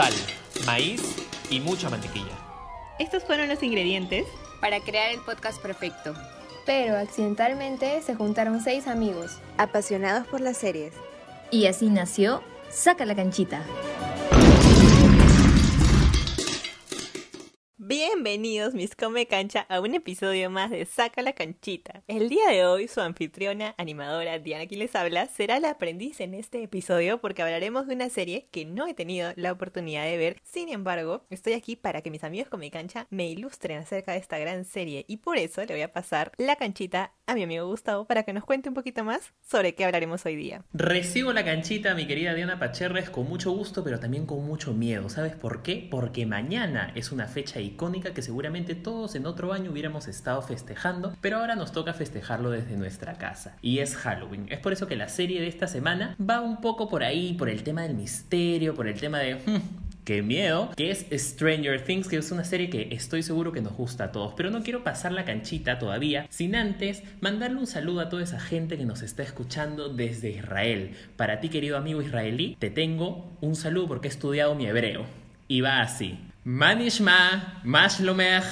sal, maíz y mucha mantequilla. Estos fueron los ingredientes para crear el podcast perfecto. Pero accidentalmente se juntaron seis amigos, apasionados por las series. Y así nació Saca la canchita. Bienvenidos mis come cancha a un episodio más de Saca la canchita. El día de hoy su anfitriona animadora Diana quien les habla será la aprendiz en este episodio porque hablaremos de una serie que no he tenido la oportunidad de ver. Sin embargo, estoy aquí para que mis amigos come cancha me ilustren acerca de esta gran serie y por eso le voy a pasar la canchita a mi amigo Gustavo para que nos cuente un poquito más sobre qué hablaremos hoy día. Recibo la canchita, mi querida Diana Pacherres, con mucho gusto pero también con mucho miedo. ¿Sabes por qué? Porque mañana es una fecha icónica que seguramente todos en otro año hubiéramos estado festejando, pero ahora nos toca festejarlo desde nuestra casa. Y es Halloween. Es por eso que la serie de esta semana va un poco por ahí, por el tema del misterio, por el tema de... Qué miedo, que es Stranger Things, que es una serie que estoy seguro que nos gusta a todos, pero no quiero pasar la canchita todavía sin antes mandarle un saludo a toda esa gente que nos está escuchando desde Israel. Para ti, querido amigo israelí, te tengo un saludo porque he estudiado mi hebreo. Y va así. Manishma, Mashlomech,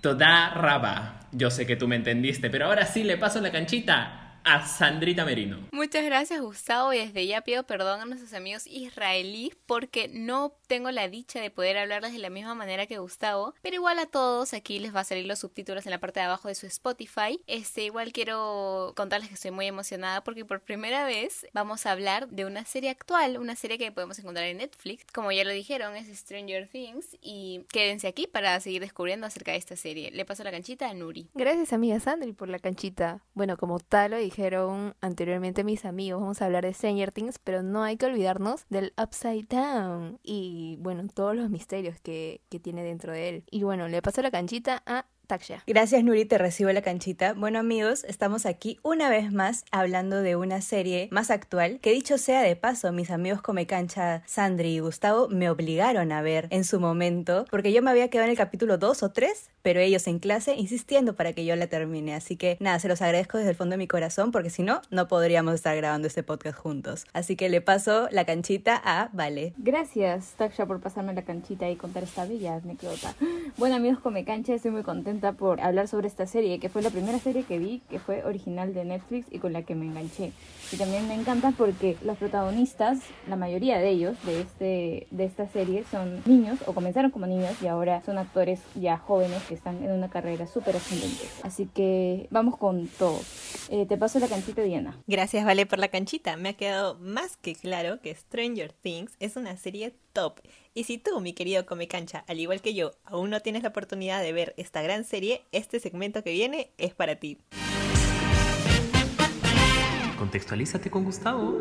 Toda Raba. Yo sé que tú me entendiste, pero ahora sí le paso la canchita a Sandrita Merino. Muchas gracias Gustavo y desde ya pido perdón a nuestros amigos israelíes porque no tengo la dicha de poder hablarles de la misma manera que Gustavo, pero igual a todos aquí les va a salir los subtítulos en la parte de abajo de su Spotify. Este igual quiero contarles que estoy muy emocionada porque por primera vez vamos a hablar de una serie actual, una serie que podemos encontrar en Netflix, como ya lo dijeron, es Stranger Things y quédense aquí para seguir descubriendo acerca de esta serie. Le paso la canchita a Nuri. Gracias amiga Sandri por la canchita. Bueno, como tal lo dije dijeron anteriormente mis amigos, vamos a hablar de Stranger Things, pero no hay que olvidarnos del Upside Down y bueno, todos los misterios que, que tiene dentro de él. Y bueno, le paso la canchita a Gracias Nuri, te recibo la canchita. Bueno amigos, estamos aquí una vez más hablando de una serie más actual que dicho sea de paso, mis amigos Come Cancha, Sandri y Gustavo me obligaron a ver en su momento porque yo me había quedado en el capítulo 2 o 3, pero ellos en clase insistiendo para que yo la termine. Así que nada, se los agradezco desde el fondo de mi corazón porque si no, no podríamos estar grabando este podcast juntos. Así que le paso la canchita a Vale. Gracias Taksha por pasarme la canchita y contar esta bella anécdota. Bueno amigos Come Cancha, estoy muy contenta por hablar sobre esta serie, que fue la primera serie que vi, que fue original de Netflix y con la que me enganché. Y también me encanta porque los protagonistas, la mayoría de ellos de, este, de esta serie son niños o comenzaron como niños y ahora son actores ya jóvenes que están en una carrera súper ascendente. Así que vamos con todo. Eh, te paso la canchita, Diana. Gracias, Vale, por la canchita. Me ha quedado más que claro que Stranger Things es una serie top y si tú, mi querido Come Cancha, al igual que yo, aún no tienes la oportunidad de ver esta gran serie, este segmento que viene es para ti. Contextualízate con Gustavo.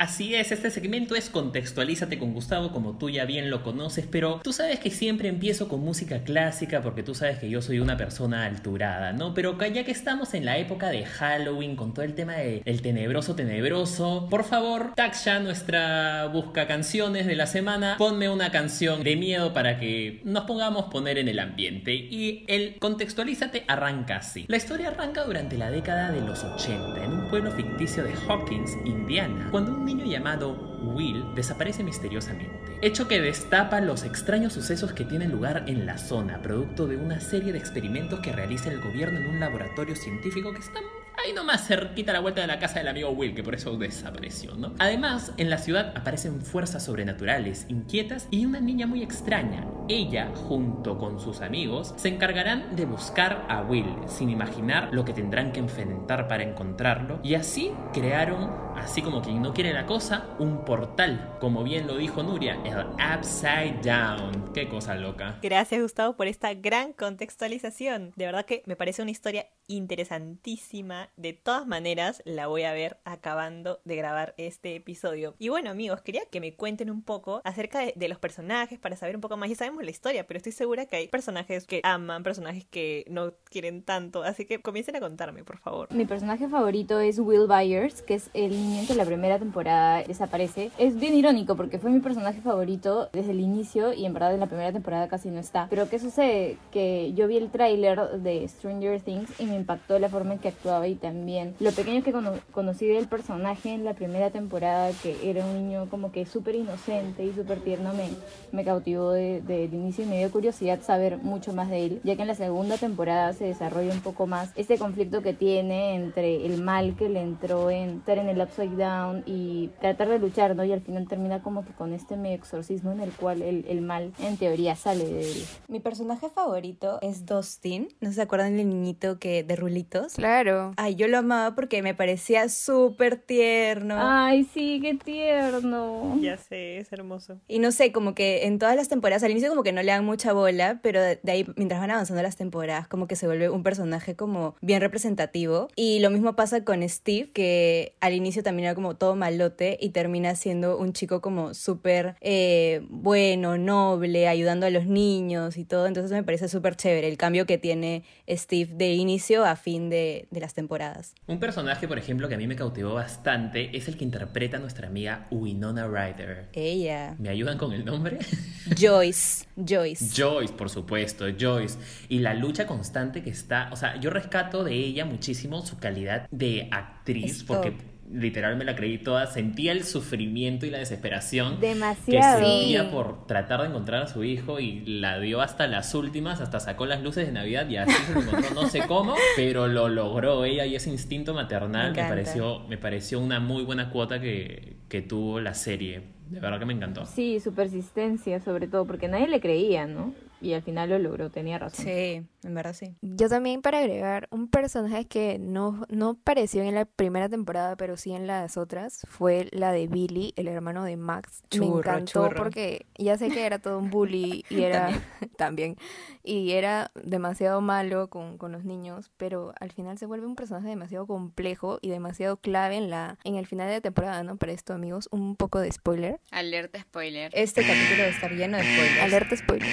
Así es, este segmento es Contextualízate con Gustavo, como tú ya bien lo conoces, pero tú sabes que siempre empiezo con música clásica porque tú sabes que yo soy una persona alturada, ¿no? Pero ya que estamos en la época de Halloween con todo el tema del tenebroso tenebroso, por favor, Taksha, nuestra busca canciones de la semana, ponme una canción de miedo para que nos pongamos poner en el ambiente. Y el Contextualízate arranca así. La historia arranca durante la década de los 80, en un pueblo ficticio de Hawkins, Indiana, cuando un niño llamado Will desaparece misteriosamente, hecho que destapa los extraños sucesos que tienen lugar en la zona, producto de una serie de experimentos que realiza el gobierno en un laboratorio científico que está ahí nomás cerquita a la vuelta de la casa del amigo Will, que por eso desapareció, ¿no? Además, en la ciudad aparecen fuerzas sobrenaturales, inquietas y una niña muy extraña. Ella, junto con sus amigos, se encargarán de buscar a Will, sin imaginar lo que tendrán que enfrentar para encontrarlo, y así crearon, así como quien no quiere la cosa, un portal, como bien lo dijo Nuria, el Upside Down. Qué cosa loca. Gracias Gustavo por esta gran contextualización. De verdad que me parece una historia interesantísima. De todas maneras, la voy a ver acabando de grabar este episodio. Y bueno, amigos, quería que me cuenten un poco acerca de, los personajes para saber un poco más. Ya sabemos la historia, pero estoy segura que hay personajes que aman, personajes que no quieren tanto. Así que comiencen a contarme, por favor. Mi personaje favorito es Will Byers, que es el niño que la primera temporada desaparece. Es bien irónico porque fue mi personaje favorito desde el inicio y en verdad en la primera temporada casi no está. Pero ¿qué sucede? Que yo vi el tráiler de Stranger Things y me impactó la forma en que actuaba y también lo pequeño que conocí del personaje en la primera temporada, que era un niño como que súper inocente y súper tierno, me, me cautivó desde el inicio y me dio curiosidad saber mucho más de él, ya que en la segunda temporada se desarrolla un poco más este conflicto que tiene entre el mal que le entró en estar en el upside down y tratar de luchar, ¿no? Y al final termina como que con este medio exorcismo en el cual el, el mal en teoría sale de él. Mi personaje favorito es Dustin. ¿No se acuerdan del niñito que de rulitos? Claro. Ay, yo lo amaba porque me parecía súper tierno. Ay, sí, qué tierno. Ya sé, es hermoso. Y no sé, como que en todas las temporadas, al inicio como que no le dan mucha bola, pero de ahí, mientras van avanzando las temporadas, como que se vuelve un personaje como bien representativo. Y lo mismo pasa con Steve, que al inicio también era como todo malote y termina siendo un chico como súper eh, bueno, noble, ayudando a los niños y todo. Entonces me parece súper chévere el cambio que tiene Steve de inicio a fin de, de, las temporadas. Un personaje, por ejemplo, que a mí me cautivó bastante es el que interpreta a nuestra amiga Winona Ryder. Ella. ¿Me ayudan con el nombre? Joyce. Joyce. Joyce, por supuesto, Joyce. Y la lucha constante que está, o sea, yo rescato de ella muchísimo su calidad de actriz, porque literal me la creí toda, sentía el sufrimiento y la desesperación Demasiado. que sentía por tratar de encontrar a su hijo y la dio hasta las últimas, hasta sacó las luces de Navidad y así se lo encontró, no sé cómo, pero lo logró ella y ese instinto maternal me, pareció, me pareció una muy buena cuota que, que tuvo la serie. De verdad que me encantó. Sí, su persistencia sobre todo, porque nadie le creía, ¿no? Y al final lo logró, tenía razón. Sí, en verdad sí. Yo también para agregar un personaje que no, no apareció en la primera temporada, pero sí en las otras, fue la de Billy, el hermano de Max. Me encantó porque ya sé que era todo un bully y era también. y era demasiado malo con, con, los niños, pero al final se vuelve un personaje demasiado complejo y demasiado clave en la en el final de la temporada, ¿no? Para esto, amigos, un poco de spoiler. Alerta spoiler. Este capítulo debe estar lleno de spoilers. Alerta spoiler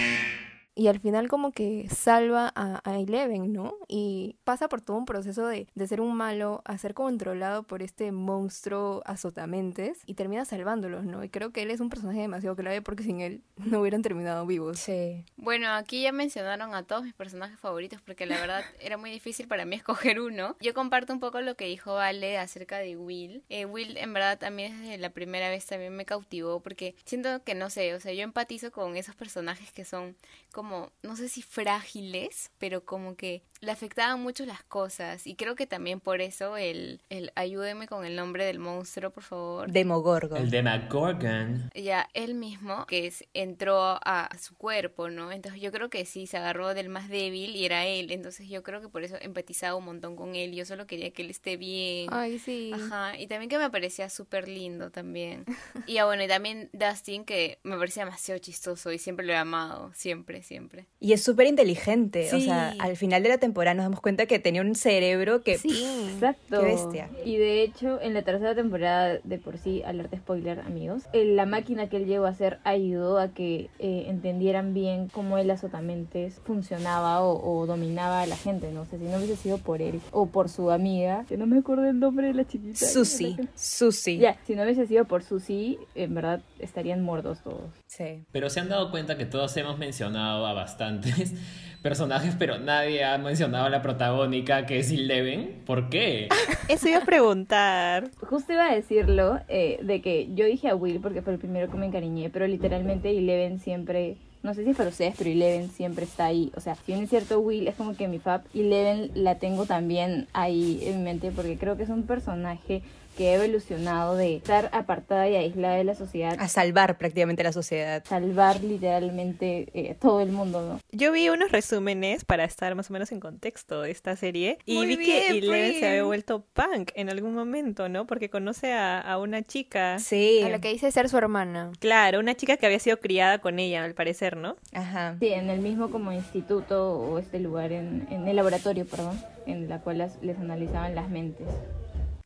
y al final como que salva a, Eleven, ¿no? Y pasa por todo un proceso de, de, ser un malo a ser controlado por este monstruo azotamentes y termina salvándolos, ¿no? Y creo que él es un personaje demasiado clave porque sin él no hubieran terminado vivos. Sí. Bueno, aquí ya mencionaron a todos mis personajes favoritos porque la verdad era muy difícil para mí escoger uno. Yo comparto un poco lo que dijo Ale acerca de Will. Eh, Will en verdad también desde la primera vez también me cautivó porque siento que no sé, o sea, yo empatizo con esos personajes que son como no sé si frágiles, pero como que le afectaban mucho las cosas. Y creo que también por eso el, el ayúdeme con el nombre del monstruo, por favor. Demogorgon. El Demogorgon. Ya, él mismo, que es, entró a, su cuerpo, ¿no? Entonces yo creo que sí, se agarró del más débil y era él. Entonces yo creo que por eso empatizaba un montón con él. Yo solo quería que él esté bien. Ay, sí. Ajá. Y también que me parecía súper lindo también. y ah, bueno, y también Dustin, que me parecía demasiado chistoso y siempre lo he amado. Siempre, siempre. Y es súper inteligente. O sea, al final de la temporada nos damos cuenta que tenía un cerebro que. Sí, exacto. Qué bestia. Y de hecho, en la tercera temporada, de por sí, alerta spoiler, amigos, la máquina que él llegó a hacer ayudó a que eh, entendieran bien cómo él azotamente funcionaba o, dominaba a la gente. No sé si no hubiese sido por él o por su amiga, que no me acuerdo el nombre de la chiquita. Susi. Susi. Ya, si no hubiese sido por Susi, en verdad estarían muertos todos. Sí. Pero se han dado cuenta que todos hemos mencionado a bastantes personajes, pero nadie ha mencionado a la protagónica que es Eleven. ¿Por qué? Eso iba a preguntar. Justo iba a decirlo, eh, de que yo dije a Will porque fue el primero que me encariñé, pero literalmente Eleven siempre no sé si para ustedes, pero Eleven siempre está ahí. O sea, si bien es cierto, Will es como que mi fab, Eleven la tengo también ahí en mi mente porque creo que es un personaje que ha evolucionado de estar apartada y aislada de la sociedad a salvar prácticamente la sociedad. Salvar literalmente eh, todo el mundo, ¿no? Yo vi unos resúmenes para estar más o menos en contexto de esta serie y vi que Eleven se había vuelto punk en algún momento, ¿no? Porque conoce a, a, una chica. Sí. A la que dice ser su hermana. Claro, una chica que había sido criada con ella, al parecer, ¿no? Ajá. Sí, en el mismo como instituto o este lugar, en, en el laboratorio, perdón, en la cual les analizaban las mentes.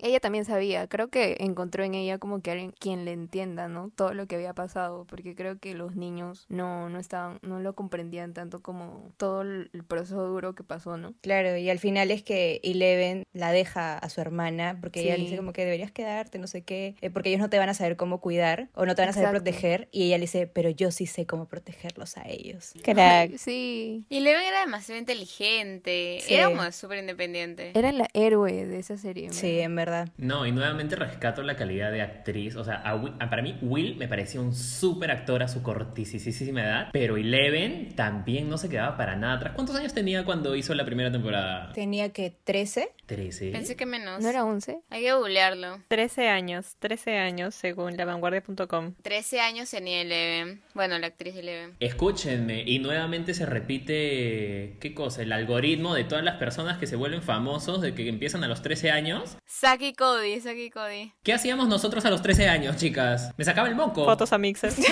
Ella también sabía, creo que encontró en ella como que alguien quien le entienda, ¿no? Todo lo que había pasado, porque creo que los niños no, no estaban, no lo comprendían tanto como todo el proceso duro que pasó, ¿no? Claro, y al final es que Eleven la deja a su hermana porque ella le dice como que deberías quedarte, no sé qué, eh, porque ellos no te van a saber cómo cuidar o no te van a saber Exacto. proteger y ella le dice, pero yo sí sé cómo protegerlos a ellos. Crack. Sí. Y Leven era demasiado inteligente. Sí. Era como súper independiente. Era la héroe de esa serie. Sí, en verdad. No, y nuevamente rescato la calidad de actriz. O sea, a Wi- a- para mí Will me parecía un súper actor a su cortisísima edad, pero Eleven también no se quedaba para nada atrás. ¿Cuántos años tenía cuando hizo la primera temporada? Tenía que 13. 13. Pensé que menos. ¿No era 11? Hay que googlearlo. 13 años, 13 años según lavanguardia.com. 13 años tenía Eleven. Bueno, la actriz de Eleven. Escúchenme, y nuevamente se repite, ¿qué cosa? El algoritmo de todas las personas que se vuelven famosos, de que empiezan a los 13 años. Saki Cody, Saki Cody. ¿Qué hacíamos nosotros a los 13 años, chicas? Me sacaba el moco. Fotos a mixes.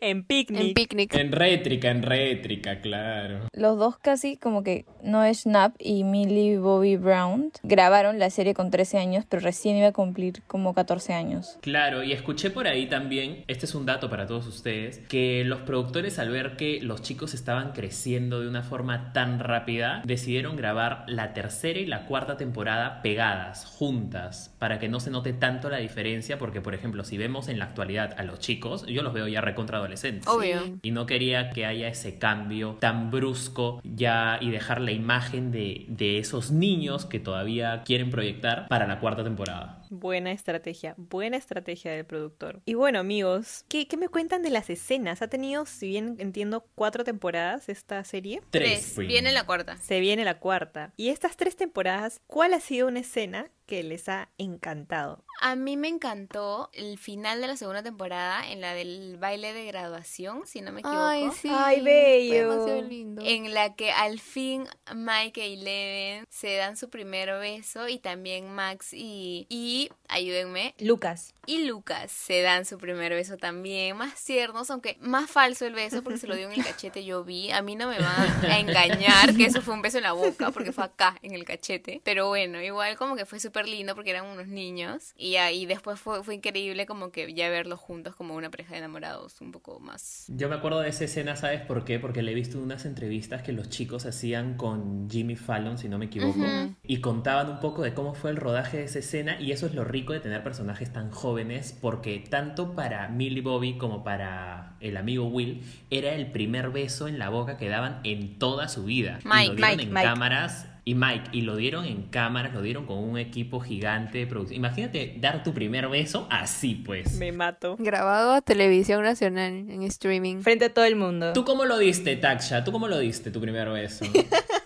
en picnic. En picnic. en rétrica, en rétrica, claro. Los dos casi como que Noah Schnapp y Millie Bobby Brown grabaron la serie con 13 años, pero recién iba a cumplir como 14 años. Claro, y escuché por ahí también, este es un dato para todos ustedes, que los productores al ver que los chicos estaban creciendo de una forma tan rápida, decidieron grabar la tercera y la cuarta temporada pegadas, juntas, para que no se note tanto la diferencia, porque por ejemplo, si vemos en la actualidad a los chicos, yo los veo ya recontra adolescentes. Obvio. Y no quería que haya ese cambio tan brusco ya y dejar la imagen de, de esos niños que todavía quieren proyectar para la cuarta temporada. Buena estrategia, buena estrategia del productor. Y bueno, amigos, ¿qué, qué me cuentan de las escenas? Ha tenido, si bien entiendo, cuatro temporadas esta serie. Tres. Spring. Viene la cuarta. Se viene la cuarta. Y estas tres temporadas, ¿cuál ha sido una escena que les ha encantado? A mí me encantó el final de la segunda temporada en la del baile de graduación, si no me equivoco. Ay, sí. Ay, bello. demasiado lindo. En la que al fin Mike y Eleven se dan su primer beso y también Max y, y ayúdenme, Lucas. Y Lucas se dan su primer beso también, más tiernos, aunque más falso el beso porque se lo dio en el cachete, yo vi, a mí no me van a engañar que eso fue un beso en la boca porque fue acá en el cachete, pero bueno, igual como que fue súper lindo porque eran unos niños y ahí después fue, fue increíble como que ya verlos juntos como una pareja de enamorados un poco más. Yo me acuerdo de esa escena, ¿sabes por qué? Porque le he visto unas entrevistas que los chicos hacían con Jimmy Fallon, si no me equivoco, Ujú. y contaban un poco de cómo fue el rodaje de esa escena, y eso es lo rico de tener personajes tan jóvenes, porque tanto para Millie Bobby como para el amigo Will, era el primer beso en la boca que daban en toda su vida. y Mike, lo dieron Mike, en Mike. cámaras. Y Mike, y lo dieron en cámaras, lo dieron con un equipo gigante de producción. Imagínate dar tu primer beso así, pues. Me mato. Grabado a televisión nacional en streaming. Frente a todo el mundo. ¿Tú cómo lo diste, Taksha? ¿Tú cómo lo diste tu primer beso?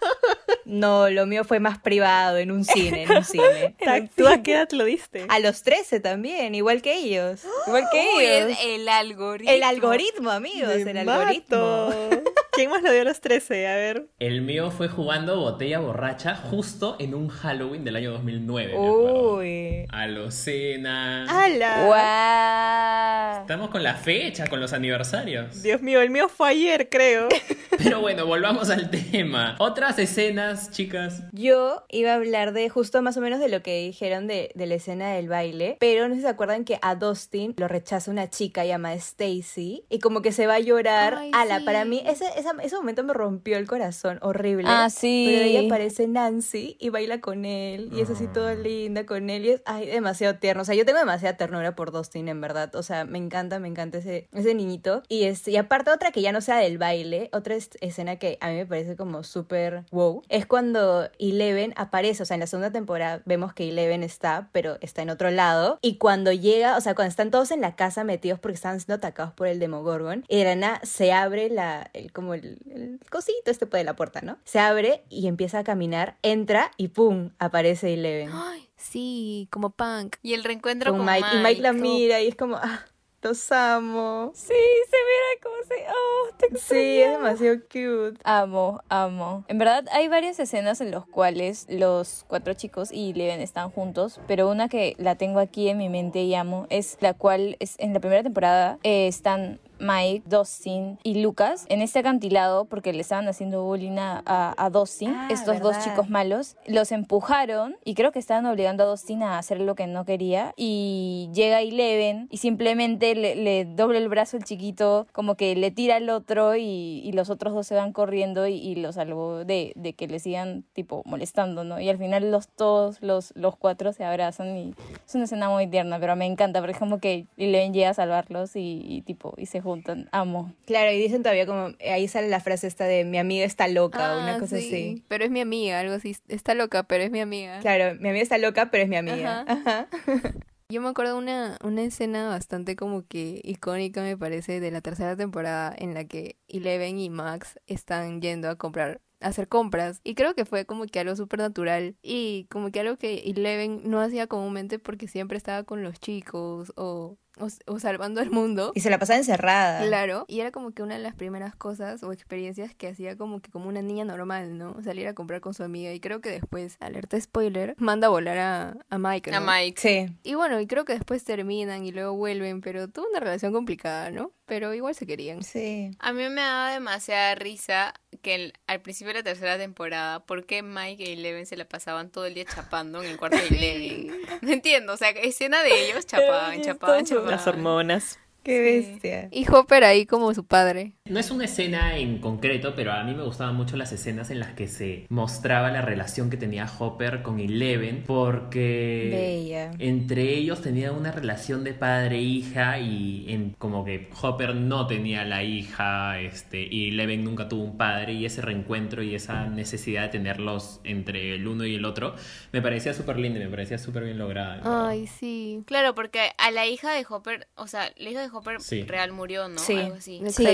No, lo mío fue más privado, en un cine, en un cine. ¿Tú a qué edad lo diste? A los 13 también, igual que ellos. Igual que Uy, ellos. el, el algoritmo. El algoritmo, amigos, Me el algoritmo. ¿Quién más lo dio a los 13? A ver. El mío fue jugando botella borracha justo en un Halloween del año 2009. me acuerdo. Uy. Alocena. ¡Hala! ¡Guau! Estamos con la fecha, con los aniversarios. Dios mío, el mío fue ayer, creo. Pero bueno, volvamos al tema. Otras escenas, chicas. Yo iba a hablar de justo más o menos de lo que dijeron de, de la escena del baile, pero no sé si se acuerdan que a Dustin lo rechaza una chica llamada Stacy y como que se va a llorar. Ay, Ala, sí. para mí ese, esa- ese momento me rompió el corazón, horrible. Ah, sí. Pero ella aparece Nancy y baila con él y es así toda linda con él y es ay, demasiado tierno. O sea, yo tengo demasiada ternura por Dustin, en verdad. O sea, me encanta, me encanta ese, ese niñito. Y, es, y aparte otra que ya no sea del baile, otra es- escena que a mí me parece como súper wow, es cuando Eleven aparece. O sea, en la segunda temporada vemos que Eleven está, pero está en otro lado. Y cuando llega, o sea, cuando están todos en la casa metidos porque están siendo atacados por el Demogorgon, nada se abre la, el, como el, el cosito este de la puerta, ¿no? Se abre y empieza a caminar, entra y ¡pum! aparece Eleven. Ay, sí, como punk. Y el reencuentro con con, Mike. Y Mike la mira y es como, ah, los amo. Sí, se mira como se... Oh, te Sí, es demasiado cute. Amo, amo. En verdad hay varias escenas en las cuales los cuatro chicos y Leven están juntos, pero una que la tengo aquí en mi mente y amo es la cual es en la primera temporada eh, están Mike, Dustin y Lucas en este acantilado porque le estaban haciendo bullying a, a, Dustin, Ah, estos dos verdad. chicos malos. Los empujaron y creo que estaban obligando a Dustin a hacer lo que no quería. Y llega Eleven y simplemente le, le dobla el brazo el chiquito, como que le tira al otro y, y los otros dos se van corriendo y, y lo salvó de, de que le sigan tipo molestando, ¿no? Y al final los todos, los, los cuatro se abrazan y es una escena muy tierna, pero me encanta porque es como que Eleven llega a salvarlos y, y tipo, y se juntan. Amo. Claro, y dicen todavía como, ahí sale la frase esta de mi amiga está loca o una Ah, cosa sí, así. Pero es mi amiga, algo así. Está loca, pero es mi amiga. Claro, mi amiga está loca, pero es mi amiga. Ajá. Yo me acuerdo una, una escena bastante como que icónica, me parece, de la tercera temporada en la que Eleven y Max están yendo a comprar, a hacer compras. Y creo que fue como que algo súper natural y como que algo que Eleven no hacía comúnmente porque siempre estaba con los chicos o, o, o salvando al mundo. Y se la pasaba encerrada. Claro, y era como que una de las primeras cosas o experiencias que hacía como que como una niña normal, ¿no? Salir a comprar con su amiga y creo que después, alerta spoiler, manda a volar a, a Mike, ¿no? A Mike. Sí. Y bueno, y creo que después terminan y luego vuelven, pero tuvo una relación complicada, ¿no? Pero igual se querían. Sí. A mí me daba demasiada risa que el- al principio de la tercera temporada, ¿por qué Mike y Eleven se la pasaban todo el día chapando en el cuarto de Eleven? No entiendo, o sea, escena de ellos chapaban, chapaban, chapaban. Las hormonas. Qué bestia. Y Hopper ahí como su padre. No es una escena en concreto, pero a mí me gustaban mucho las escenas en las que se mostraba la relación que tenía Hopper con Eleven, porque Bella. entre ellos tenían una relación de padre e hija y en, como que Hopper no tenía la hija, este, y Eleven nunca tuvo un padre y ese reencuentro y esa necesidad de tenerlos entre el uno y el otro me parecía súper lindo y me parecía súper bien lograda. Ay, sí. Claro, porque a la hija de Hopper, o sea, la hija de Hopper Sí. real murió, ¿no? Sí. Algo así. Sí.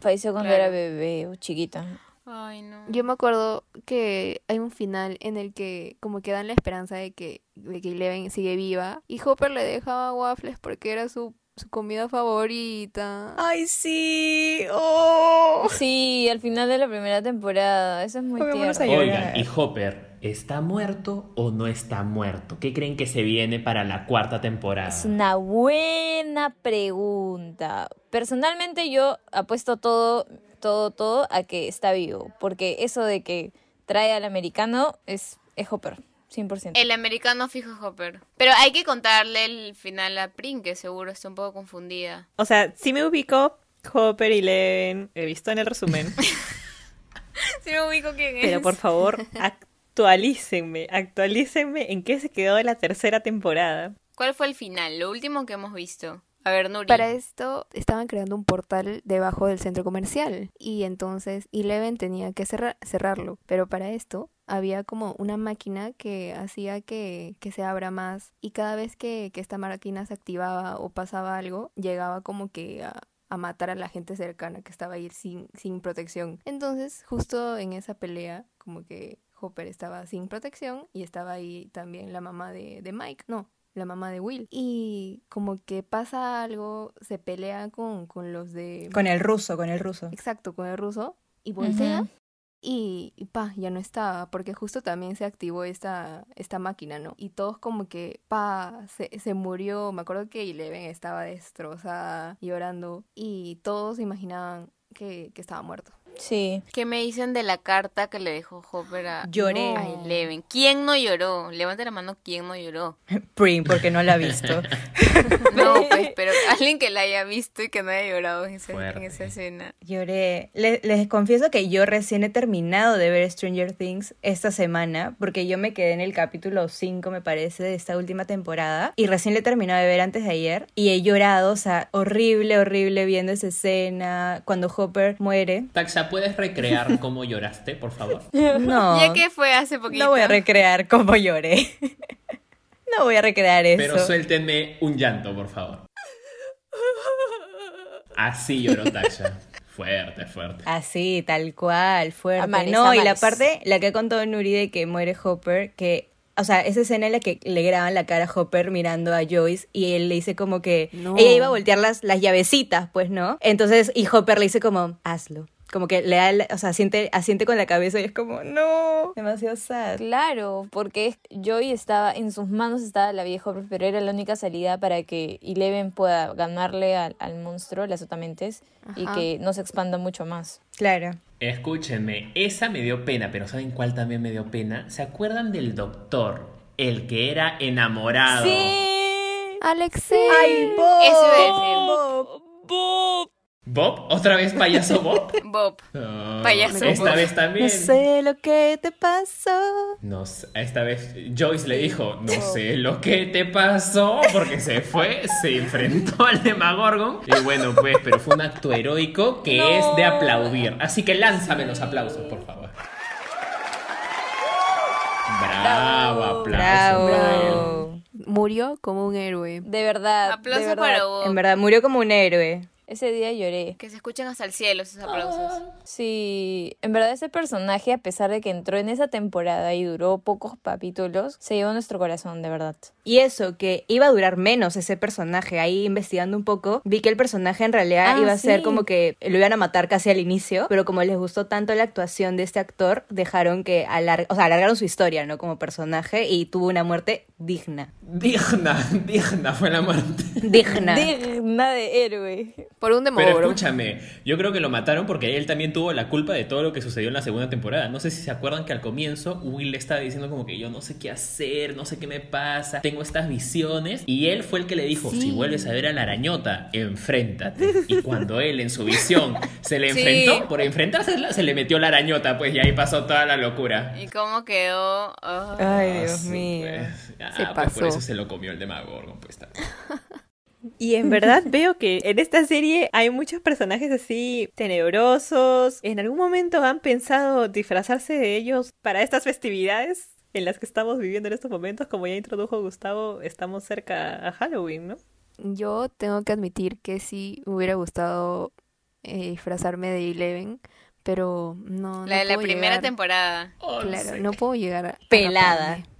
Falleció cuando Claro. era bebé o chiquita. Ay, no. Yo me acuerdo que hay un final en el que como que dan la esperanza de que, de que Eleven sigue viva y Hopper le dejaba waffles porque era su, su comida favorita. Ay, sí. Oh. Sí, al final de la primera temporada. Eso es muy tierno. Oigan, ¿y Hopper está muerto o no está muerto? ¿Qué creen que se viene para la cuarta temporada? Es una buena pregunta. Personalmente yo apuesto todo, todo, todo a que está vivo. Porque eso de que trae al americano es, es Hopper, 100%. El americano fijo es Hopper. Pero hay que contarle el final a Prin, que seguro está un poco confundida. O sea, sí me ubico Hopper y Leven. He visto en el resumen. Sí me ubico quién es. Pero por favor, actualícenme. Actualícenme en qué se quedó la tercera temporada. ¿Cuál fue el final? Lo último que hemos visto. A ver, Nuri. Para esto estaban creando un portal debajo del centro comercial y entonces Eleven tenía que cerrar- cerrarlo, pero para esto había como una máquina que hacía que, que se abra más y cada vez que, que esta máquina se activaba o pasaba algo, llegaba como que a, a matar a la gente cercana que estaba ahí sin, sin protección. Entonces, justo en esa pelea, como que Hopper estaba sin protección y estaba ahí también la mamá de, de Mike, no, la mamá de Will. Y como que pasa algo, se pelea con, con los de... Con el ruso, con el ruso. Exacto, con el ruso. Y voltea y, y pa, ya no estaba, porque justo también se activó esta, esta máquina, ¿no? Y todos como que, pa, se, se murió. Me acuerdo que Eleven estaba destrozada, llorando, y todos imaginaban que, que estaba muerto. Sí. ¿Qué me dicen de la carta que le dejó Hopper a, Lloré. a Eleven? ¿Quién no lloró? Levante la mano, ¿quién no lloró? Prim, porque no la ha visto. No, pues, pero alguien que la haya visto y que no haya llorado en, ese- en esa escena. Lloré. Le- les confieso que yo recién he terminado de ver Stranger Things esta semana, porque yo me quedé en el capítulo 5, me parece, de esta última temporada, y recién le he terminado de ver antes de ayer, y he llorado, o sea, horrible, horrible viendo esa escena, cuando Hopper muere. Taxa, ¿puedes recrear cómo lloraste, por favor? No, Ya que fue hace poquito. no voy a recrear cómo lloré. no voy a recrear eso. Pero suéltenme un llanto, por favor. Así lloró Taxa. Fuerte, fuerte. Así, tal cual, fuerte. No, y la parte, la que ha contado Nuri de que muere Hopper, que, o sea, esa escena en la que le graban la cara a Hopper mirando a Joyce y él le dice como que No. ella iba a voltear las, las llavecitas, pues, ¿no? Entonces, y Hopper le dice como, hazlo. Como que le da, la- o sea, asiente, asiente con la cabeza y es como, no, demasiado sad. Claro, porque es- Joy estaba, en sus manos estaba la vieja pero era la única salida para que Eleven pueda ganarle al, al monstruo, las otamentes, y que no se expanda mucho más. Claro. Escúchenme, esa me dio pena, pero ¿saben cuál también me dio pena? ¿Se acuerdan del doctor? El que era enamorado. ¡Sí! Alexei. ¡Ay, Bob! Eso iba a Bob. ¿Bob? ¿Otra vez payaso Bob? Bob. No, Payaso Esta Bob. vez también. No sé lo que te pasó. No sé, esta vez Joyce le dijo, no sé lo que te pasó, porque se fue, se enfrentó al Demagorgon. Y bueno, pues, pero fue un acto heroico que es de aplaudir. Así que lánzame los aplausos, por favor. Bravo, aplausos para él. Bravo. Murió como un héroe. De verdad. Aplauso de verdad. para Bob. En verdad, murió como un héroe. Ese día lloré. Que se escuchen hasta el cielo esos aplausos. Sí, en verdad ese personaje, a pesar de que entró en esa temporada y duró pocos capítulos, se llevó nuestro corazón, de verdad. Y eso, que iba a durar menos ese personaje. Ahí investigando un poco, vi que el personaje en realidad Ah, iba a ser como que lo iban a matar casi al inicio, pero como les gustó tanto la actuación de este actor, dejaron que alar o sea, alargaron su historia, ¿no? Como personaje y tuvo una muerte digna. Digna, digna fue la muerte. Digna. Digna de héroe. Por un Pero demogorgon. escúchame, yo creo que lo mataron porque él también tuvo la culpa de todo lo que sucedió en la segunda temporada. No sé si se acuerdan que al comienzo Will le estaba diciendo como que yo no sé qué hacer, no sé qué me pasa, tengo estas visiones. Y él fue el que le dijo, si vuelves a ver a la arañota, enfréntate. Y cuando él en su visión se le Sí. enfrentó, por enfrentarse se le metió la arañota, pues y ahí pasó toda la locura. ¿Y cómo quedó? Oh. Ay, Dios Ah, sí, mío. pues. Ah, Se pues pasó. por eso se lo comió el Demagorgon, pues también. Y en verdad veo que en esta serie hay muchos personajes así tenebrosos. ¿En algún momento han pensado disfrazarse de ellos para estas festividades en las que estamos viviendo en estos momentos? Como ya introdujo Gustavo, estamos cerca a Halloween, ¿no? Yo tengo que admitir que sí me hubiera gustado eh, disfrazarme de Eleven, pero no. La no de la primera llegar- temporada. Claro, no puedo llegar a. Pelada. a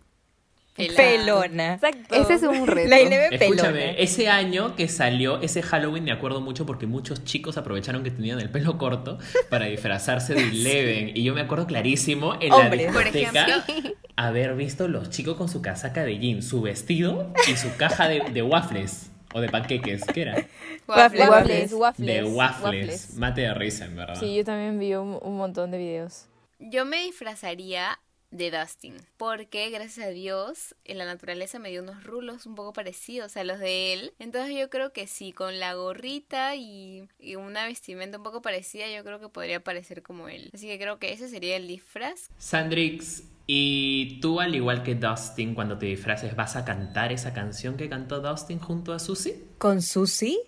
Pelona. Exacto. Ese es un reto. La Eleven pelona. Escúchame, ese año que salió ese Halloween me acuerdo mucho porque muchos chicos aprovecharon que tenían el pelo corto para disfrazarse de Eleven. Y yo me acuerdo clarísimo en la discoteca haber visto los chicos con su casaca de jean, su vestido y su caja de, de waffles o de panqueques. ¿Qué era? Waffles. Waffles, waffles. De waffles. Mate de risa, en verdad. Sí, yo también vi un, un montón de videos. Yo me disfrazaría de Dustin, porque gracias a Dios en la naturaleza me dio unos rulos un poco parecidos a los de él. Entonces yo creo que sí, con la gorrita y, y una vestimenta un poco parecida, yo creo que podría parecer como él. Así que creo que ese sería el disfraz. Sandrix, ¿y tú al igual que Dustin cuando te disfraces vas a cantar esa canción que cantó Dustin junto a Susie? ¿Con Susi?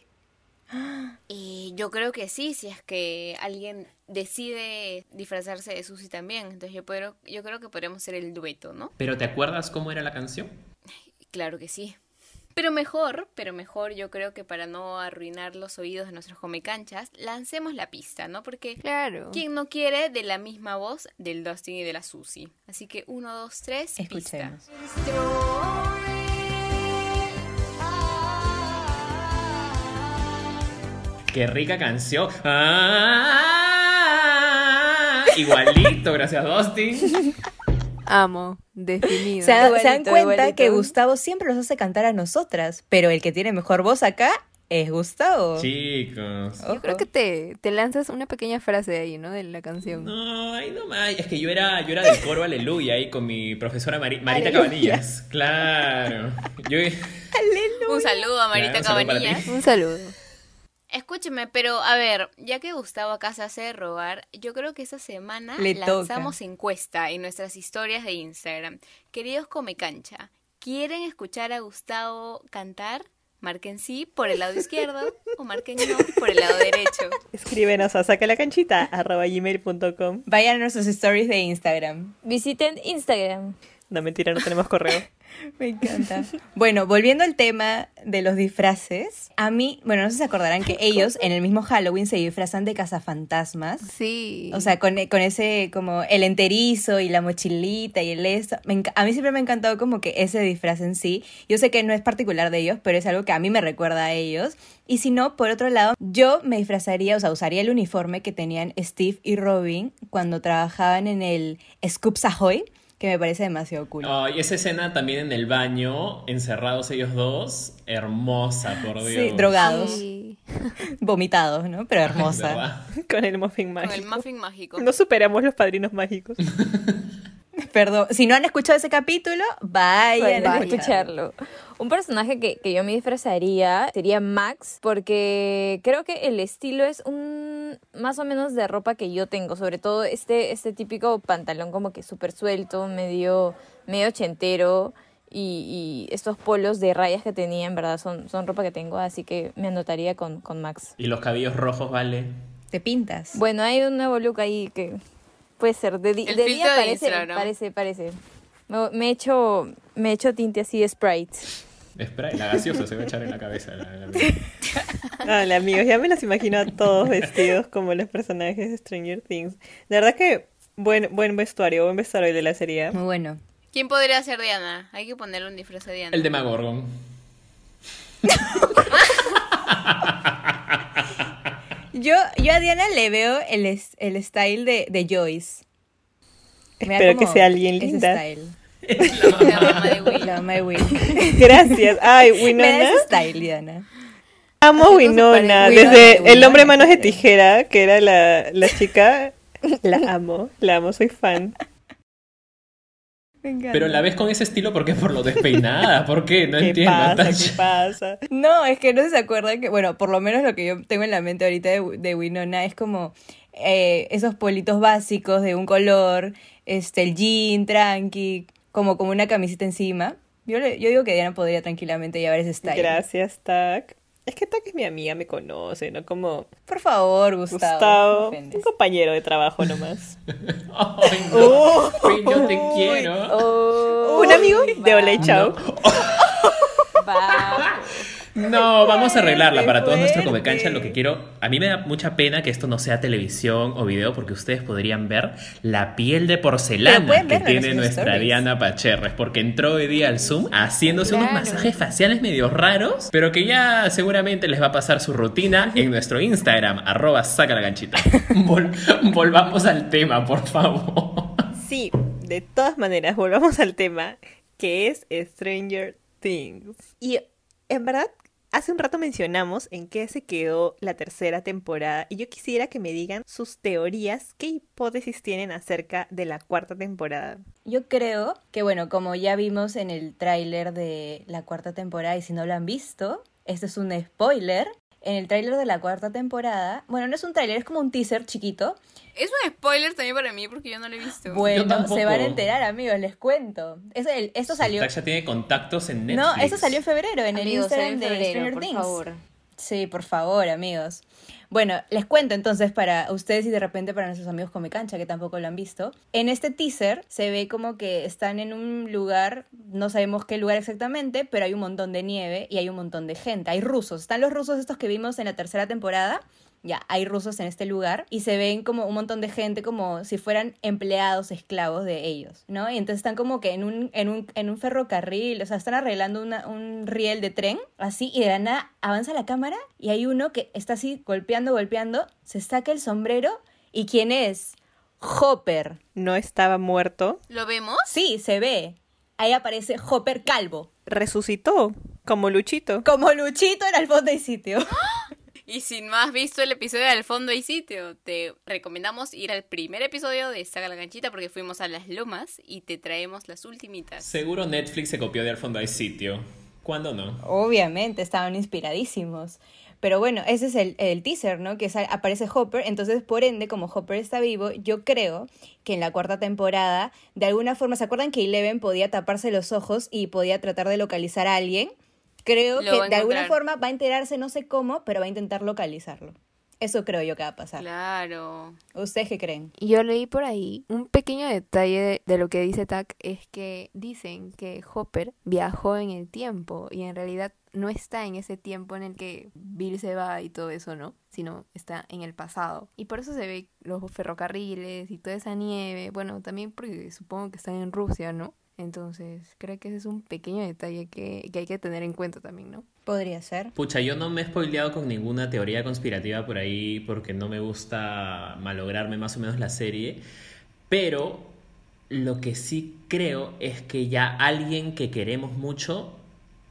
Y yo creo que sí, si es que alguien decide disfrazarse de Susie también. Entonces yo, puedo, yo creo que podríamos ser el dueto, ¿no? ¿Pero te acuerdas cómo era la canción? Claro que sí. Pero mejor, pero mejor yo creo que para no arruinar los oídos de nuestros comecanchas, lancemos la pista, ¿no? Porque Claro. ¿quién no quiere de la misma voz del Dustin y de la Susie? Así que uno, dos, tres, pista. Escuchemos. ¡Qué rica canción! ¡Ah! Igualito, gracias Dustin. Amo, definido. Se, da- Igualito, se dan cuenta igualito. que Gustavo siempre los hace cantar a nosotras, pero el que tiene mejor voz acá es Gustavo. Chicos. Yo creo que te, te lanzas una pequeña frase de ahí, ¿no? De la canción. No, ay, no más. Es que yo era, yo era del coro Aleluya ahí con mi profesora Mari- Marita Cabanillas. Claro. Yo, Un saludo a Marita Claro, un saludo para Cabanillas. ti. Un saludo. Escúcheme, pero a ver, ya que Gustavo acá se hace rogar, yo creo que esta semana Le lanzamos encuesta en nuestras historias de Instagram. Queridos Come Cancha, ¿quieren escuchar a Gustavo cantar? Marquen sí por el lado izquierdo o marquen no por el lado derecho. Escríbenos a sacalacanchita arroba gmail.com. Vayan a nuestros stories de Instagram. Visiten Instagram. No, mentira, no tenemos correo. Me encanta. Bueno, volviendo al tema de los disfraces, a mí, bueno, no sé si se acordarán que ellos en el mismo Halloween se disfrazan de cazafantasmas. Sí. O sea, con, con ese, como el enterizo y la mochilita y el. Me enca- a mí siempre me ha encantado como que ese disfraz en sí. Yo sé que no es particular de ellos, pero es algo que a mí me recuerda a ellos. Y si no, por otro lado, yo me disfrazaría, o sea, usaría el uniforme que tenían Steve y Robin cuando trabajaban en el Scoops Ahoy, que me parece demasiado cool. Oh, y esa escena también en el baño, encerrados ellos dos, hermosa, por Dios. Sí, drogados, Sí. vomitados, ¿no? Pero hermosa. Con el muffin Con mágico. el muffin mágico. No superamos los padrinos mágicos. Perdón, si no han escuchado ese capítulo, vayan Va a a escucharlo. Un personaje que, que yo me disfrazaría sería Max, porque creo que el estilo es un más o menos de ropa que yo tengo, sobre todo este, este típico pantalón como que súper suelto, medio, medio ochentero, y, y estos polos de rayas que tenía, en verdad, son, son ropa que tengo, así que me anotaría con, con Max. Y los cabellos rojos, vale. Te pintas. Bueno, hay un nuevo look ahí que puede ser. De, El de día de parece, Instagram. parece, parece. Me, he hecho, me he hecho tinte así de Sprite. Espera, la gaseosa se va a echar en la cabeza. la- la- Dale, amigos, ya me los imagino a todos vestidos como los personajes de Stranger Things. La verdad que buen, buen vestuario, buen vestuario de la serie. Muy bueno. ¿Quién podría ser Diana? Hay que ponerle un disfraz a Diana. El Demagorgon. Yo, yo a Diana le veo el, es- el style de, de Joyce. Espero que como sea alguien ese linda. style. La mamá de Will. La mamá de Will. Gracias. Ay, Me Winona. ese style, Diana. Amo Winona. Desde Winona, El hombre manos de tijera, que era la, la chica. La amo, la amo, soy fan. Me. Pero la ves con ese estilo porque por lo despeinada. ¿Por qué? No ¿Qué entiendo. pasa? ¿Qué pasa? No, es que no se acuerdan que, bueno, por lo menos lo que yo tengo en la mente ahorita de, de Winona es como eh, esos politos básicos de un color, este, el jean, tranqui, como, como una camiseta encima. Yo, le- yo digo que Diana podría tranquilamente llevar ese style. Gracias, Tac. Es que Tac es mi amiga, me conoce, ¿no? Como Por favor, Gustavo. no Gustavo, un compañero de trabajo nomás. Ay, no. Ay, yo te quiero. Oh, un amigo de Hola y Chao. va. No, vamos a arreglarla para todos nuestros comecanchas. Lo que quiero, a mí me da mucha pena que esto no sea televisión o video porque ustedes podrían ver la piel de porcelana que tiene nuestra stories. Diana Pacherres porque entró hoy día al Zoom haciéndose unos masajes faciales medio raros, pero que ya seguramente les va a pasar su rutina en nuestro Instagram, arroba saca la ganchita. Vol- volvamos al tema, por favor. Sí, de todas maneras, volvamos al tema, que es Stranger Things. Y en verdad, hace un rato mencionamos en qué se quedó la tercera temporada y yo quisiera que me digan sus teorías, qué hipótesis tienen acerca de la cuarta temporada. Yo creo que, bueno, como ya vimos en el tráiler de la cuarta temporada, y si no lo han visto, este es un spoiler. En el tráiler de la cuarta temporada, bueno, no es un tráiler, es como un teaser chiquito. Es un spoiler también para mí porque yo no lo he visto. Bueno, se van a enterar, amigos, les cuento. Es el- esto salió... Ya tiene contactos en Netflix. No, esto salió en febrero, en el Instagram en de Stranger por Things. favor. Sí, por favor, amigos. Bueno, les cuento entonces para ustedes y de repente para nuestros amigos Come Cancha, que tampoco lo han visto. En este teaser se ve como que están en un lugar, no sabemos qué lugar exactamente, pero hay un montón de nieve y hay un montón de gente. Hay rusos. Están los rusos estos que vimos en la tercera temporada. Ya, hay rusos en este lugar y se ven como un montón de gente como si fueran empleados esclavos de ellos, ¿no? Y entonces están como que en un, en un, en un ferrocarril, o sea, están arreglando una- un riel de tren, así, y de la nada avanza la cámara y hay uno que está así golpeando, golpeando, se saca el sombrero y ¿quién es? Hopper. No estaba muerto, ¿Lo vemos? Sí, se ve. Ahí aparece Hopper calvo, resucitó, como Luchito. como Luchito en el fondo del sitio. Y si no has visto el episodio de Al fondo hay sitio, te recomendamos ir al primer episodio de Saga la Ganchita porque fuimos a las lomas y te traemos las ultimitas. Seguro Netflix se copió de Al fondo hay sitio. ¿Cuándo no? Obviamente, estaban inspiradísimos. Pero bueno, ese es el, el teaser, ¿no? Que sal- aparece Hopper, entonces por ende, como Hopper está vivo, yo creo que en la cuarta temporada, de alguna forma, ¿se acuerdan que Eleven podía taparse los ojos y podía tratar de localizar a alguien? Creo Lo que de alguna forma va a enterarse, no sé cómo, pero va a intentar localizarlo. Eso creo yo que va a pasar. Claro. ¿Ustedes qué creen? Yo leí por ahí un pequeño detalle de, de lo que dice Tack es que dicen que Hopper viajó en el tiempo y en realidad no está en ese tiempo en el que Bill se va y todo eso, ¿no? Sino está en el pasado. Y por eso se ve los ferrocarriles y toda esa nieve. Bueno, también porque supongo que están en Rusia, ¿no? Entonces, creo que ese es un pequeño detalle que, que hay que tener en cuenta también, ¿no? Podría ser. Pucha, yo no me he spoileado con ninguna teoría conspirativa por ahí porque no me gusta malograrme más o menos la serie, pero lo que sí creo es que ya alguien que queremos mucho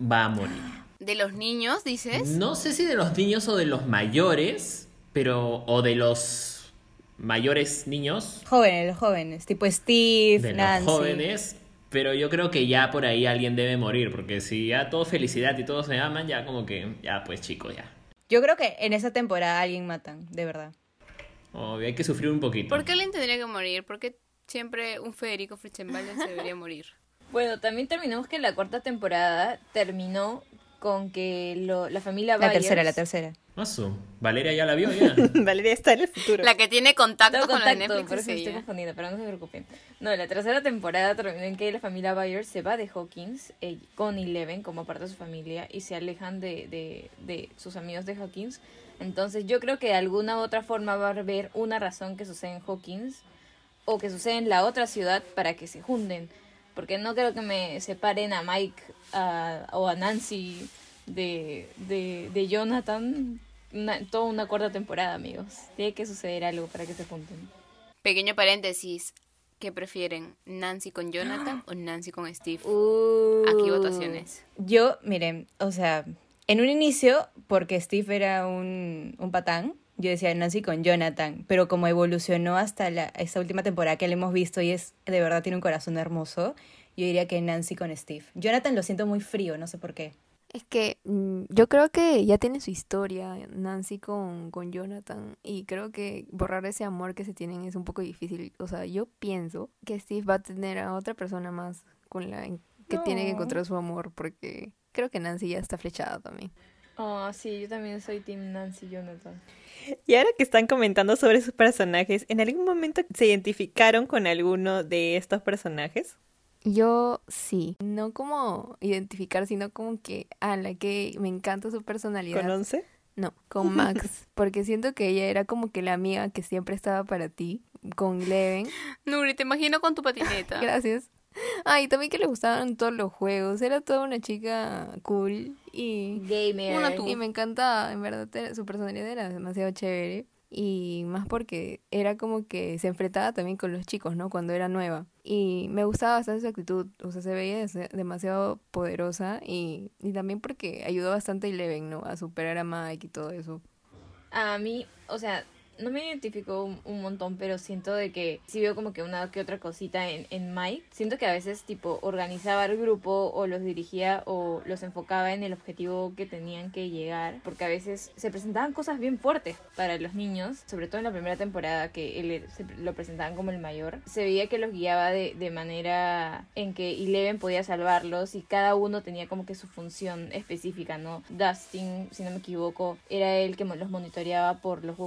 va a morir. ¿De los niños, dices? No sé si de los niños o de los mayores, pero o de los mayores niños, Jóvenes, los jóvenes, tipo Steve, de Nancy. los jóvenes, pero yo creo que ya por ahí alguien debe morir, porque si ya todo felicidad y todos se aman, ya como que, ya pues chicos, ya. Yo creo que en esa temporada alguien matan, de verdad. Obvio, hay que sufrir un poquito. ¿Por qué alguien tendría que morir? ¿Por qué siempre un Federico Fritzenbalden se debería morir? Bueno, también terminamos que la cuarta temporada terminó con que lo- la familia La Byers- tercera, la tercera. Masu, Valeria ya la vio ya. Valeria está en el futuro. La que tiene contacto con la Netflix por es eso me estoy ella. confundida, pero no se preocupen. No, la tercera temporada terminó en que la familia Byers se va de Hawkins eh, con Eleven como parte de su familia y se alejan de, de, de sus amigos de Hawkins. Entonces yo creo que de alguna u otra forma va a haber una razón que sucede en Hawkins o que sucede en la otra ciudad para que se junten. Porque no creo que me separen a Mike a- o a Nancy de, de, de Jonathan una- toda una cuarta temporada, amigos. Tiene que suceder algo para que se junten. Pequeño paréntesis. ¿Qué prefieren? ¿Nancy con Jonathan o Nancy con Steve? Uh. Aquí votaciones. Yo, miren, o sea, en un inicio, porque Steve era un, un patán, yo decía Nancy con Jonathan, pero como evolucionó hasta la, esta última temporada que le hemos visto y es de verdad tiene un corazón hermoso, yo diría que Nancy con Steve. Jonathan lo siento muy frío, no sé por qué. Es que mm, yo creo que ya tiene su historia Nancy con, con Jonathan y creo que borrar ese amor que se tienen es un poco difícil. O sea, yo pienso que Steve va a tener a otra persona más con la que tiene que encontrar su amor porque creo que Nancy ya está flechada también. Oh, sí, yo también soy Team Nancy Jonathan. Y ahora que están comentando sobre sus personajes, ¿en algún momento se identificaron con alguno de estos personajes? Yo sí, no como identificar, sino como que a la que me encanta su personalidad. ¿Con once? No, con Max, porque siento que ella era como que la amiga que siempre estaba para ti, con Leven. Nuri, te imagino con tu patineta. Gracias. Ay, también que le gustaban todos los juegos, era toda una chica cool y, Gamer. Una tú. y me encantaba, en verdad su personalidad era demasiado chévere y más porque era como que se enfrentaba también con los chicos, ¿no? Cuando era nueva y me gustaba bastante su actitud, o sea, se veía demasiado poderosa y, y también porque ayudó bastante a Eleven, ¿no? A superar a Mike y todo eso. A mí, o sea, no me identifico un, un montón, pero siento de que sí veo como que una que otra cosita en, en Mike. Siento que a veces tipo organizaba el grupo o los dirigía o los enfocaba en el objetivo que tenían que llegar. Porque a veces se presentaban cosas bien fuertes para los niños, sobre todo en la primera temporada que él se lo presentaban como el mayor. Se veía que los guiaba de, de manera en que Eleven podía salvarlos y cada uno tenía como que su función específica, ¿no? Dustin, si no me equivoco, era el que los monitoreaba por los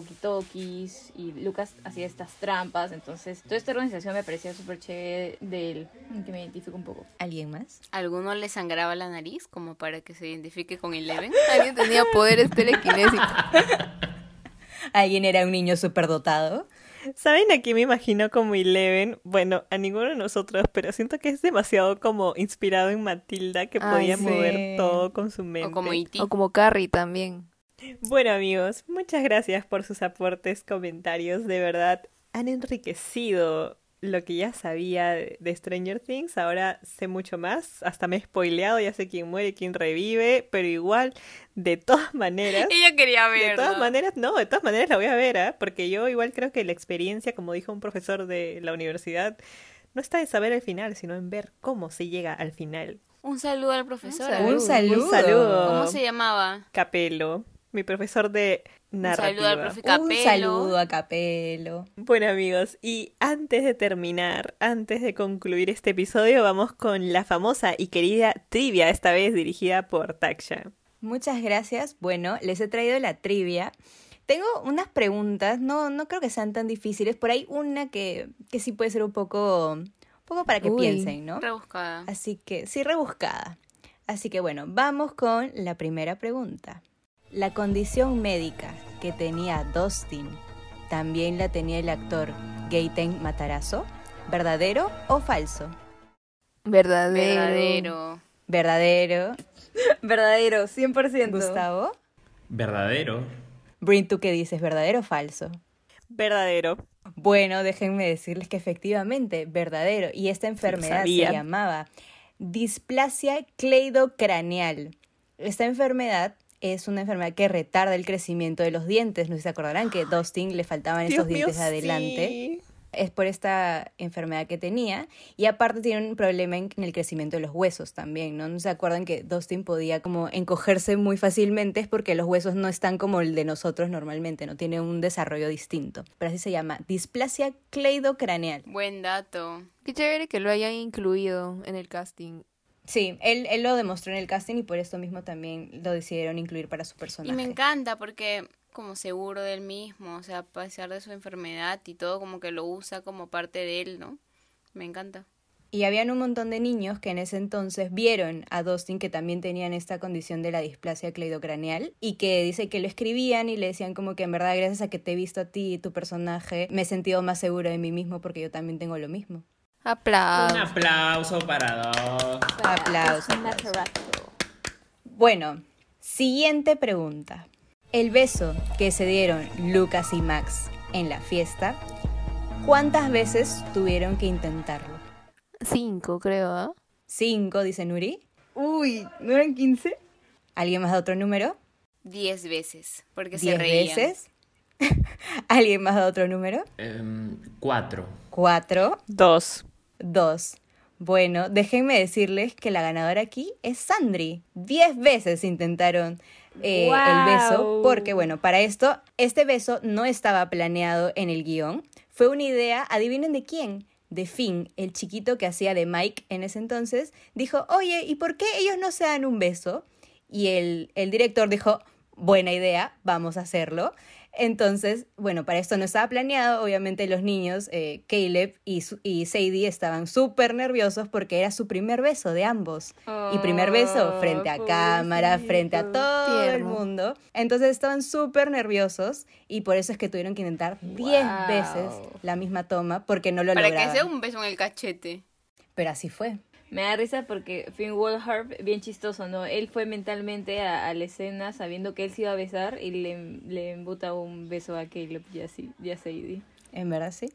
y Lucas hacía estas trampas. Entonces, toda esta organización me parecía súper chévere de él, en que me identifico un poco. ¿Alguien más? ¿Alguno le sangraba la nariz como para que se identifique con Eleven? Alguien tenía poderes telequinésicos. ¿Alguien era un niño superdotado? ¿Saben a quién me imagino como Eleven? Bueno, a ninguno de nosotros, pero siento que es demasiado como inspirado en Matilda, que Ay, podía sí. mover todo con su mente. ¿O como E E.T.? O como Carrie también. Bueno amigos, muchas gracias por sus aportes, comentarios, de verdad han enriquecido lo que ya sabía de de Stranger Things, ahora sé mucho más, hasta me he spoileado, ya sé quién muere, quién revive, pero igual, de todas maneras, Ella quería de verlo. todas maneras, no, de todas maneras la voy a ver, ¿ah? porque yo igual creo que la experiencia, como dijo un profesor de la universidad, no está en saber el final, sino en ver cómo se llega al final. Un saludo al profesor. saludo. Un saludo. Un saludo. ¿Cómo se llamaba? Capelo, mi profesor de Un narrativa. saludo al profe Un Capelo. saludo a Capelo. Bueno amigos, y antes de terminar, antes de concluir este episodio, vamos con la famosa y querida trivia, esta vez dirigida por Taksha. Muchas gracias. Bueno, les he traído la trivia Tengo unas preguntas, no, no creo que sean tan difíciles. Por ahí una que, que sí puede ser un poco, un poco para que Uy. piensen, ¿no? Rebuscada. Así que, sí, rebuscada. Así que bueno, vamos con la primera pregunta. La condición médica que tenía Dustin, ¿también la tenía el actor Gaten Matarazzo? ¿Verdadero o falso? Verdadero. Verdadero. ¿Verdadero? Verdadero, 100%. Gustavo. Verdadero. Brin, ¿tú qué dices? ¿Verdadero o falso? Verdadero. Bueno, déjenme decirles que efectivamente, verdadero. Y esta enfermedad se llamaba displasia cleidocraneal. Esta enfermedad es una enfermedad que retarda el crecimiento de los dientes. No sé si se acordarán que a Dustin le faltaban esos dientes adelante. sí. Es por esta enfermedad que tenía. Y aparte tiene un problema en, en el crecimiento de los huesos también, ¿no? ¿No se acuerdan que Dustin podía como encogerse muy fácilmente? Es porque los huesos no están como el de nosotros normalmente, no tiene un desarrollo distinto. Pero así se llama, displasia cleidocraneal. Buen dato. Qué chévere que lo hayan incluido en el casting. Sí, él, él lo demostró en el casting y por esto mismo también lo decidieron incluir para su personaje. Y me encanta porque como seguro de él mismo, o sea, a pesar de su enfermedad y todo, como que lo usa como parte de él, ¿no? Me encanta. Y habían un montón de niños que en ese entonces vieron a Dustin que también tenían esta condición de la displasia cleidocraneal y que dice que lo escribían y le decían como que en verdad gracias a que te he visto a ti y tu personaje me he sentido más seguro de mí mismo porque yo también tengo lo mismo. Aplausos. Un aplauso para dos. Aplausos. Bueno, siguiente pregunta. El beso que se dieron Lucas y Max en la fiesta, ¿cuántas veces tuvieron que intentarlo? Cinco, creo, ¿ah? ¿Cinco, dice Nuri? Uy, ¿no eran 15? ¿Alguien más da otro número? Diez veces, porque se ¿Diez reían. veces? ¿Alguien más da otro número? Em, cuatro. Cuatro, Dos. Dos. Bueno, déjenme decirles que la ganadora aquí es Sandri. Diez veces intentaron eh, el beso, porque bueno, para esto, este beso no estaba planeado en el guion. Fue una idea, adivinen de quién, de Finn, el chiquito que hacía de Mike en ese entonces, dijo, oye, ¿y por qué ellos no se dan un beso? Y el, el director dijo, buena idea, vamos a hacerlo. Entonces, bueno, para esto no estaba planeado. Obviamente los niños, eh, Caleb y, su- y Sadie, estaban súper nerviosos porque era su primer beso de ambos. y primer beso Oh, frente a cámara, frente a todo el mundo. Entonces estaban súper nerviosos y por eso es que tuvieron que intentar 10 Wow. veces la misma toma porque no lo Para lograban. que sea un beso en el cachete. Pero así fue. Me da risa porque Finn Wolfhard, bien chistoso, ¿no? Él fue mentalmente a, a la escena sabiendo que él se iba a besar y le, le embuta un beso a Caleb y así, y a Sadie. En verdad, sí.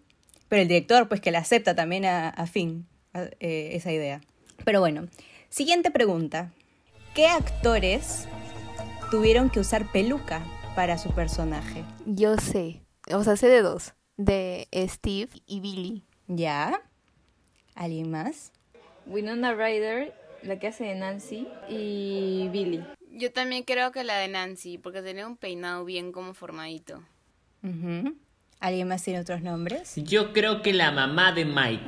Pero el director, pues que le acepta también a, a Finn a- eh, esa idea. Pero bueno, siguiente pregunta. ¿Qué actores tuvieron que usar peluca para su personaje? Yo sé. O sea, sé de dos. De Steve y Billy. ¿Ya? ¿Alguien más? Winona Ryder, la que hace de Nancy, y Billy. Yo también creo que la de Nancy, porque tenía un peinado bien como formadito. ¿Alguien más tiene otros nombres? Yo creo que la mamá de Mike.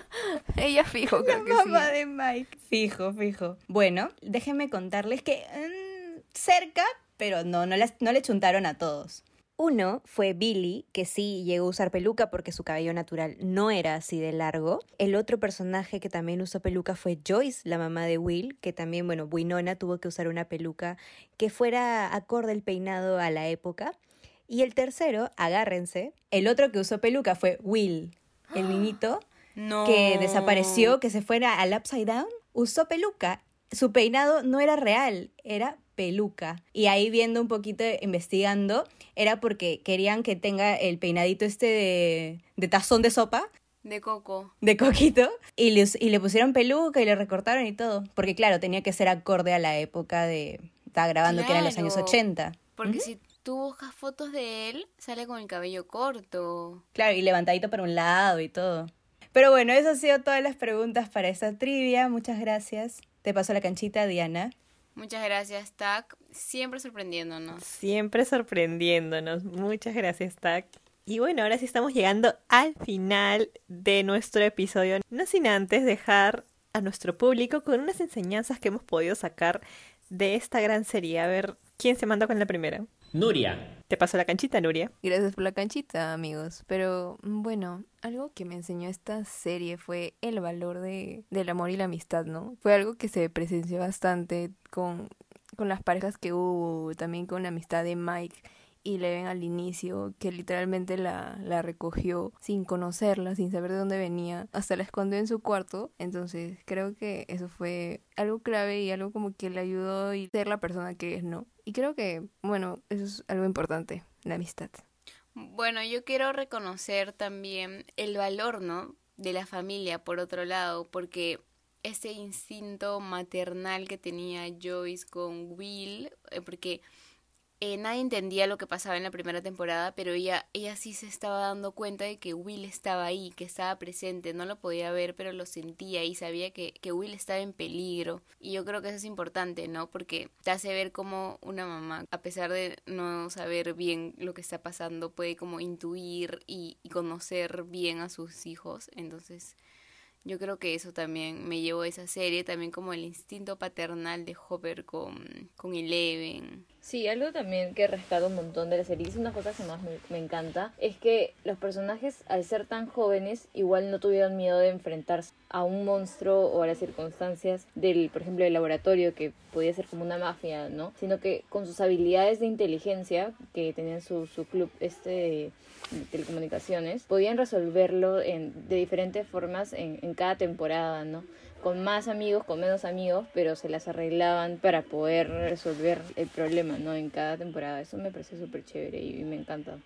Ella fijo, creo que sí. de Mike. Fijo, fijo. Bueno, déjenme contarles que mm, cerca, pero no, no, las- no le chuntaron a todos. Uno fue Billy, que sí llegó a usar peluca porque su cabello natural no era así de largo. El otro personaje que también usó peluca fue Joyce, la mamá de Will, que también, bueno, Winona tuvo que usar una peluca que fuera acorde el peinado a la época. Y el tercero, agárrense, el otro que usó peluca fue Will, el niñito No. que desapareció, que se fuera al Upside Down, usó peluca. Su peinado no era real, era peluca. Y ahí viendo un poquito, investigando, era porque querían que tenga el peinadito este de, de tazón de sopa, De coco. de coquito, y le, y le pusieron peluca y le recortaron y todo. Porque claro, tenía que ser acorde a la época de... Estaba grabando que eran los años Claro. 80. Porque si tú buscas fotos de él, sale con el cabello corto. Claro, y levantadito para un lado y todo. Pero bueno, eso han sido todas las preguntas para esta trivia. Muchas gracias. Te paso la canchita, Diana. Muchas gracias, Tac. Siempre sorprendiéndonos. Siempre sorprendiéndonos. Muchas gracias, Tac. Y bueno, ahora sí estamos llegando al final de nuestro episodio. No sin antes dejar a nuestro público con unas enseñanzas que hemos podido sacar de esta gran serie. A ver, ¿quién se manda con la primera? Nuria. Te paso la canchita, Nuria. Gracias por la canchita, amigos. Pero bueno, algo que me enseñó esta serie fue el valor de, del amor y la amistad, ¿no? Fue algo que se presenció bastante con, con las parejas que hubo, también con la amistad de Mike y ven al inicio, que literalmente la, la recogió sin conocerla, sin saber de dónde venía, hasta la escondió en su cuarto. Entonces creo que eso fue algo clave y algo como que le ayudó a ser la persona que es, ¿no? Y creo que, bueno, eso es algo importante, la amistad. Bueno, yo quiero reconocer también el valor, ¿no? De la familia, por otro lado, porque ese instinto maternal que tenía Joyce con Will, eh, porque eh, nadie entendía lo que pasaba en la primera temporada, pero ella, ella sí se estaba dando cuenta de que Will estaba ahí, que estaba presente, no lo podía ver, pero lo sentía y sabía que, que Will estaba en peligro. Y yo creo que eso es importante, ¿no? Porque te hace ver como una mamá, a pesar de no saber bien lo que está pasando, puede como intuir y, y conocer bien a sus hijos. Entonces, yo creo que eso también me llevó a esa serie, también como el instinto paternal de Hopper con, con Eleven. Sí, algo también que rescato un montón de la serie, es una cosa que más me, encanta, es que los personajes al ser tan jóvenes igual no tuvieron miedo de enfrentarse a un monstruo o a las circunstancias del, por ejemplo, del laboratorio que podía ser como una mafia, ¿no? Sino que con sus habilidades de inteligencia que tenían su, su club este de telecomunicaciones, podían resolverlo en, de diferentes formas en, en cada temporada, ¿no? Con más amigos, con menos amigos, pero se las arreglaban para poder resolver el problema, ¿no? En cada temporada. Eso me parece súper chévere y me encanta.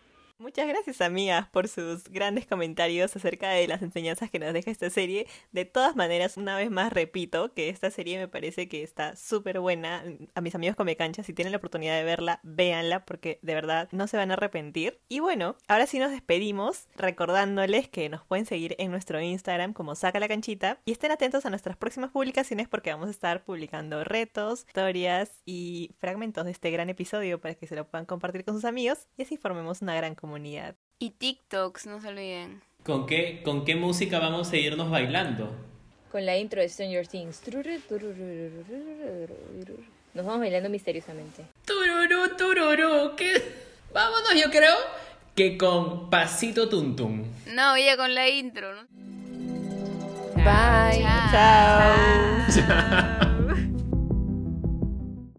Muchas gracias amigas por sus grandes comentarios acerca de las enseñanzas que nos deja esta serie. De todas maneras, una vez más repito que esta serie me parece que está súper buena. A mis amigos come cancha, si tienen la oportunidad de verla, véanla porque de verdad no se van a arrepentir. Y bueno, ahora sí nos despedimos recordándoles que nos pueden seguir en nuestro Instagram como Saca la Canchita y estén atentos a nuestras próximas publicaciones porque vamos a estar publicando retos, historias y fragmentos de este gran episodio para que se lo puedan compartir con sus amigos y así formemos una gran comunidad y TikToks, no se olviden. ¿Con qué, ¿Con qué música vamos a irnos bailando? Con la intro de Stranger Things. Nos vamos bailando misteriosamente. Tururú, tururú. ¿Qué? Vámonos, yo creo que con pasito tuntum. No, ya con la intro, ¿no? Bye. Chao.